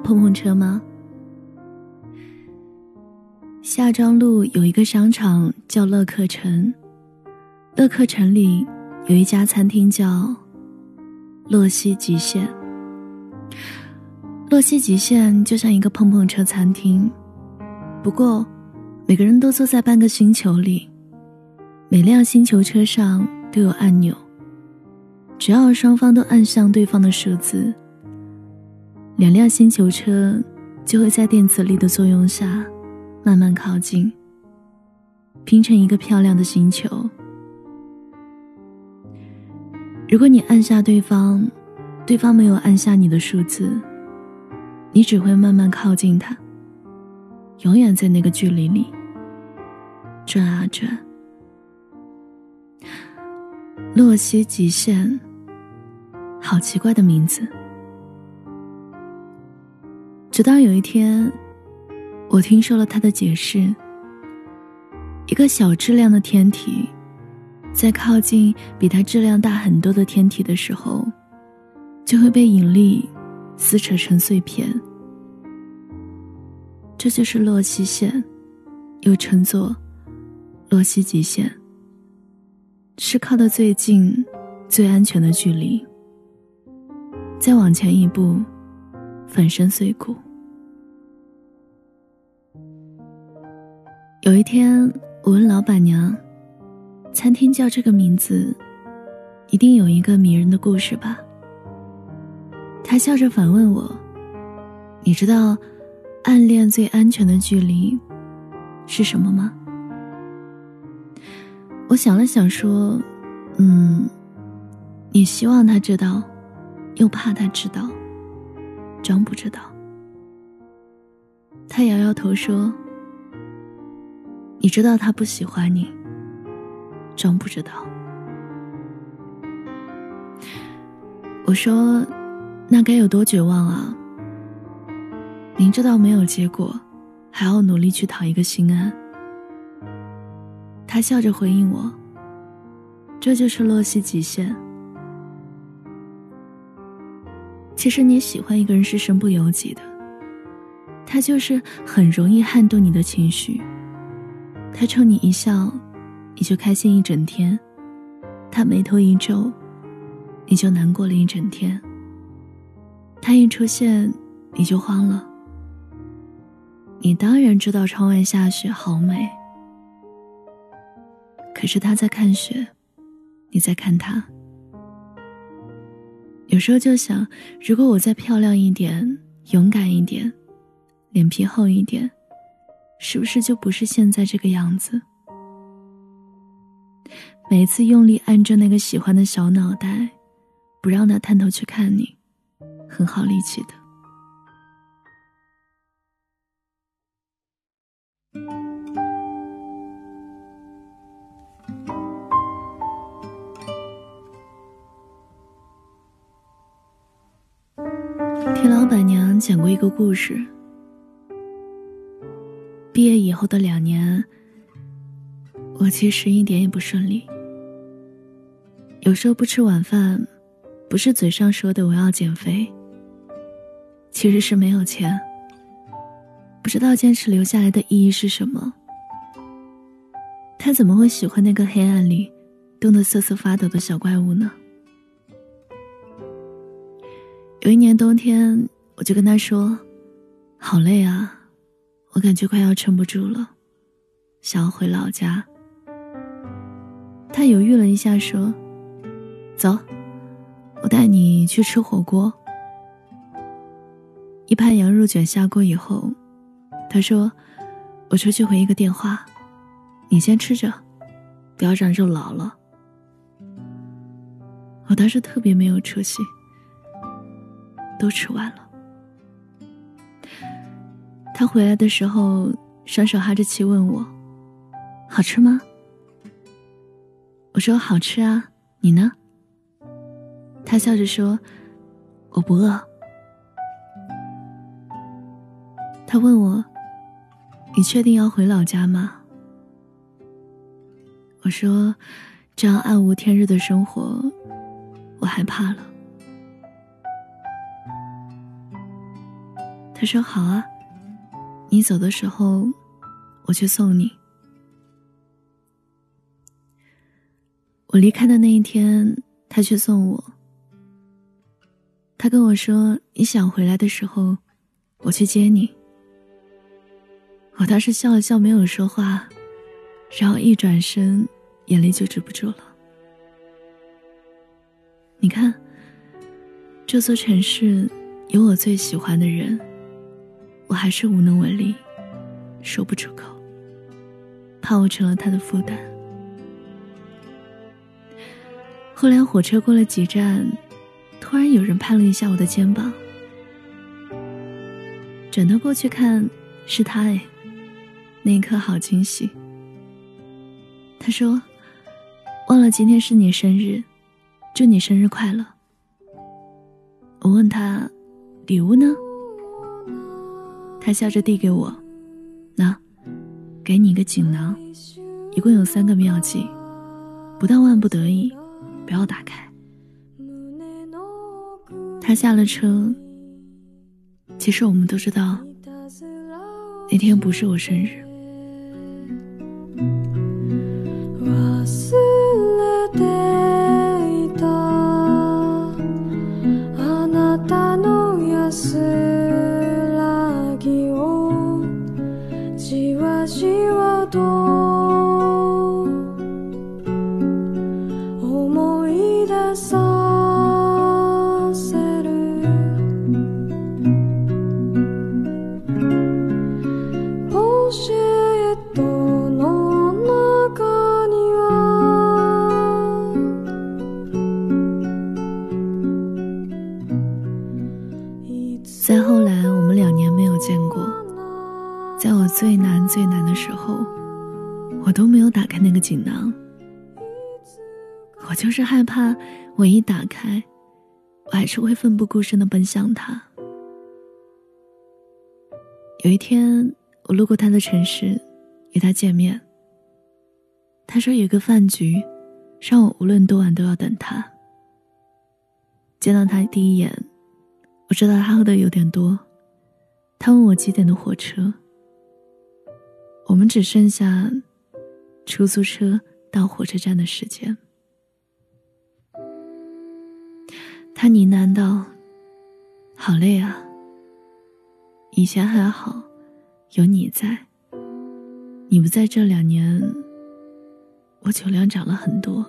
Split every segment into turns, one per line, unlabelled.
碰碰车吗？夏庄路有一个商场叫乐客城，乐客城里有一家餐厅叫洛西极限。洛西极限就像一个碰碰车餐厅，不过每个人都坐在半个星球里，每辆星球车上都有按钮，只要双方都按向对方的数字。两辆星球车就会在电磁力的作用下慢慢靠近，拼成一个漂亮的星球。如果你按下对方，对方没有按下你的数字，你只会慢慢靠近他，永远在那个距离里转啊转。洛西极限，好奇怪的名字。直到有一天，我听说了他的解释。一个小质量的天体，在靠近比它质量大很多的天体的时候，就会被引力撕扯成碎片。这就是洛希线，又称作洛希极限，是靠的最近、最安全的距离。再往前一步，粉身碎骨。有一天，我问老板娘：“餐厅叫这个名字，一定有一个迷人的故事吧？”她笑着反问我：“你知道暗恋最安全的距离是什么吗？”我想了想说：“嗯，你希望他知道，又怕他知道，装不知道。”他摇摇头说。你知道他不喜欢你，装不知道。我说，那该有多绝望啊！明知道没有结果，还要努力去讨一个心安。他笑着回应我：“这就是洛希极限。其实你喜欢一个人是身不由己的，他就是很容易撼动你的情绪。”他冲你一笑，你就开心一整天；他眉头一皱，你就难过了一整天。他一出现，你就慌了。你当然知道窗外下雪好美，可是他在看雪，你在看他。有时候就想，如果我再漂亮一点，勇敢一点，脸皮厚一点。是不是就不是现在这个样子？每次用力按着那个喜欢的小脑袋，不让他探头去看你，很耗力气的。听老板娘讲过一个故事。以后的两年，我其实一点也不顺利。有时候不吃晚饭，不是嘴上说的我要减肥，其实是没有钱。不知道坚持留下来的意义是什么？他怎么会喜欢那个黑暗里冻得瑟瑟发抖的小怪物呢？有一年冬天，我就跟他说：“好累啊。”我感觉快要撑不住了，想要回老家。他犹豫了一下，说：“走，我带你去吃火锅。”一盘羊肉卷下锅以后，他说：“我出去回一个电话，你先吃着，不要让肉老了。”我当时特别没有出息，都吃完了。他回来的时候，双手哈着气问我：“好吃吗？”我说：“好吃啊，你呢？”他笑着说：“我不饿。”他问我：“你确定要回老家吗？”我说：“这样暗无天日的生活，我害怕了。”他说：“好啊，你走的时候，我去送你。”我离开的那一天，他去送我。他跟我说：“你想回来的时候，我去接你。”我当时笑了笑，没有说话，然后一转身，眼泪就止不住了。你看，这座城市有我最喜欢的人，我还是无能为力，说不出口，怕我成了他的负担。后来火车过了几站，突然有人拍了一下我的肩膀，转头过去看，是他哎，那一刻好惊喜。他说：“忘了今天是你生日，祝你生日快乐。”我问他：“礼物呢？”他笑着递给我：“那，给你一个锦囊，一共有三个妙计，不到万不得已。”不要打开。他下了车。其实我们都知道，那天不是我生日。我一打开，我还是会奋不顾身的奔向他。有一天，我路过他的城市，与他见面。他说有个饭局，让我无论多晚都要等他。见到他第一眼。我知道他喝的有点多，他问我几点的火车。我们只剩下出租车到火车站的时间。他呢喃道：“好累啊。以前还好，有你在。你不在这两年，我酒量涨了很多。”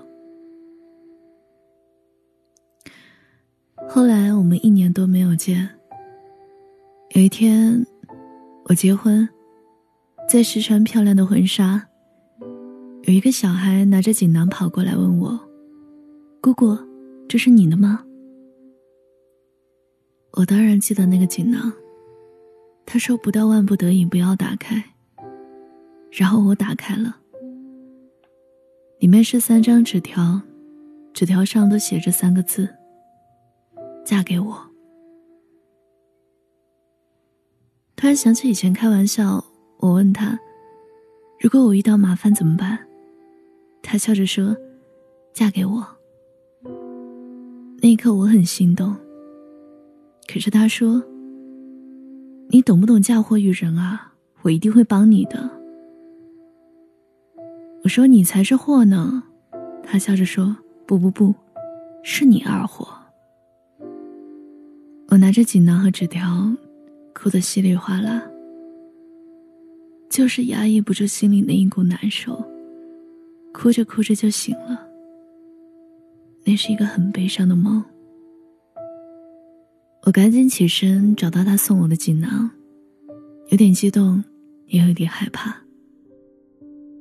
后来我们一年多没有见。有一天，我结婚，在试穿漂亮的婚纱，有一个小孩拿着锦囊跑过来问我：“姑姑，这是你的吗？”我当然记得那个锦囊。他说：“不到万不得已不要打开。”然后我打开了，里面是三张纸条，纸条上都写着三个字。嫁给我。突然想起以前开玩笑，我问他：“如果我遇到麻烦怎么办？”他笑着说：“嫁给我。”那一刻我很心动。可是他说：“你懂不懂嫁祸于人啊？我一定会帮你的。”我说：“你才是祸呢。”他笑着说：“不不不，是你二货。”我拿着锦囊和纸条，哭得稀里哗啦，就是压抑不住心里那一股难受，哭着哭着就醒了。那是一个很悲伤的梦。我赶紧起身找到他送我的锦囊，有点激动，也有点害怕。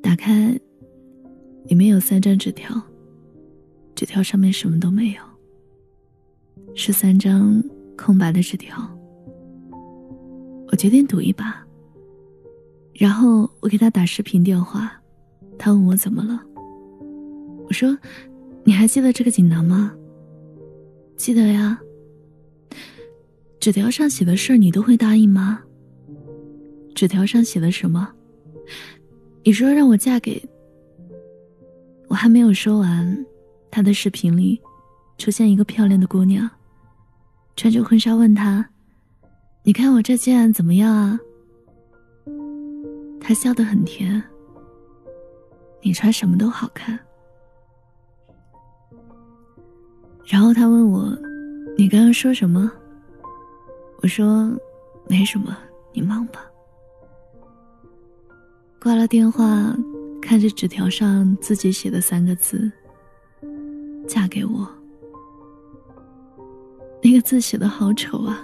打开，里面有三张纸条，纸条上面什么都没有，是三张。空白的纸条，我决定赌一把。然后我给他打视频电话，他问我怎么了。我说：“你还记得这个锦囊吗？”“记得呀。”“纸条上写的事儿你都会答应吗？”“纸条上写的什么？”“你说让我嫁给……”我还没有说完，他的视频里出现一个漂亮的姑娘。穿着婚纱问他：“你看我这件怎么样啊？他笑得很甜。你穿什么都好看。然后他问我：“你刚刚说什么？”我说：“没什么，你忙吧。”挂了电话，看着纸条上自己写的三个字：“嫁给我。”那个字写的好丑啊，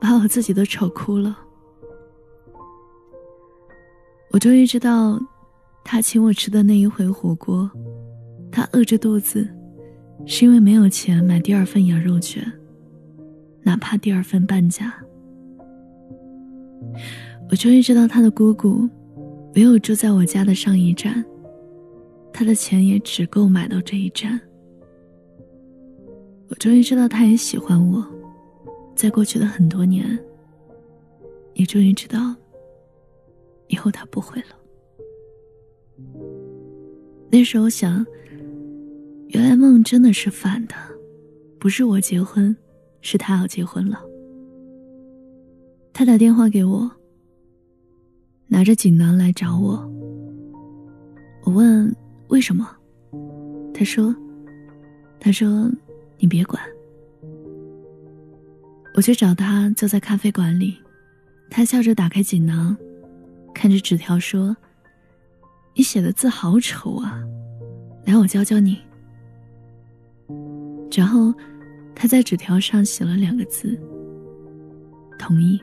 把我自己都丑哭了。我终于知道，他请我吃的那一回火锅，他饿着肚子，是因为没有钱买第二份羊肉卷，哪怕第二份半价。我终于知道他的姑姑，没有住在我家的上一站，他的钱也只够买到这一站。我终于知道他也喜欢我，在过去的很多年，也终于知道。以后他不会了。那时候想，原来梦真的是反的，不是我结婚，是他要结婚了。他打电话给我，拿着锦囊来找我。我问为什么，他说：“他说你别管。”我去找他，坐在咖啡馆里，他笑着打开锦囊。看着纸条说：“你写的字好丑啊，来，我教教你。”然后，他在纸条上写了两个字：“同意。”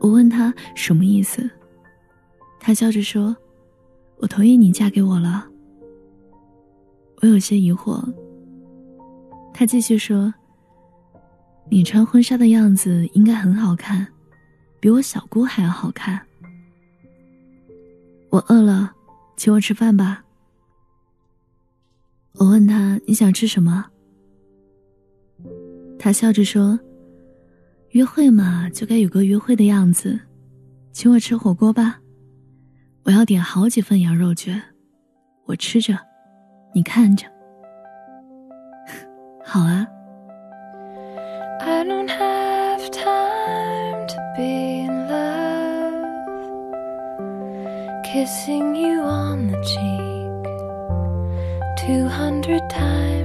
我问他什么意思，他笑着说：“我同意你嫁给我了。”我有些疑惑。他继续说：“你穿婚纱的样子应该很好看。”比我小姑还要好看。我饿了，请我吃饭吧。我问他你想吃什么？他笑着说：“约会嘛，就该有个约会的样子，请我吃火锅吧。我要点好几份羊肉卷，我吃着，你看着。好啊。” I don't have time to be in love. kissing you on the cheek two hundred times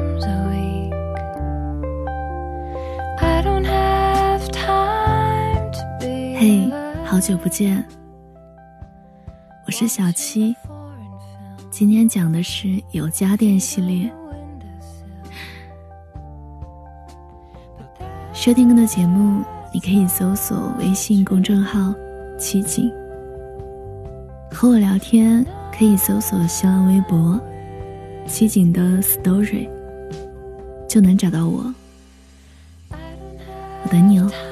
嘿，好久不见，我是小七。今天讲的是有家电系列。收听更多节目，你可以搜索微信公众号“七景”。和我聊天可以搜索新浪微博“七景的 story”，就能找到我。我等你哦。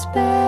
despair.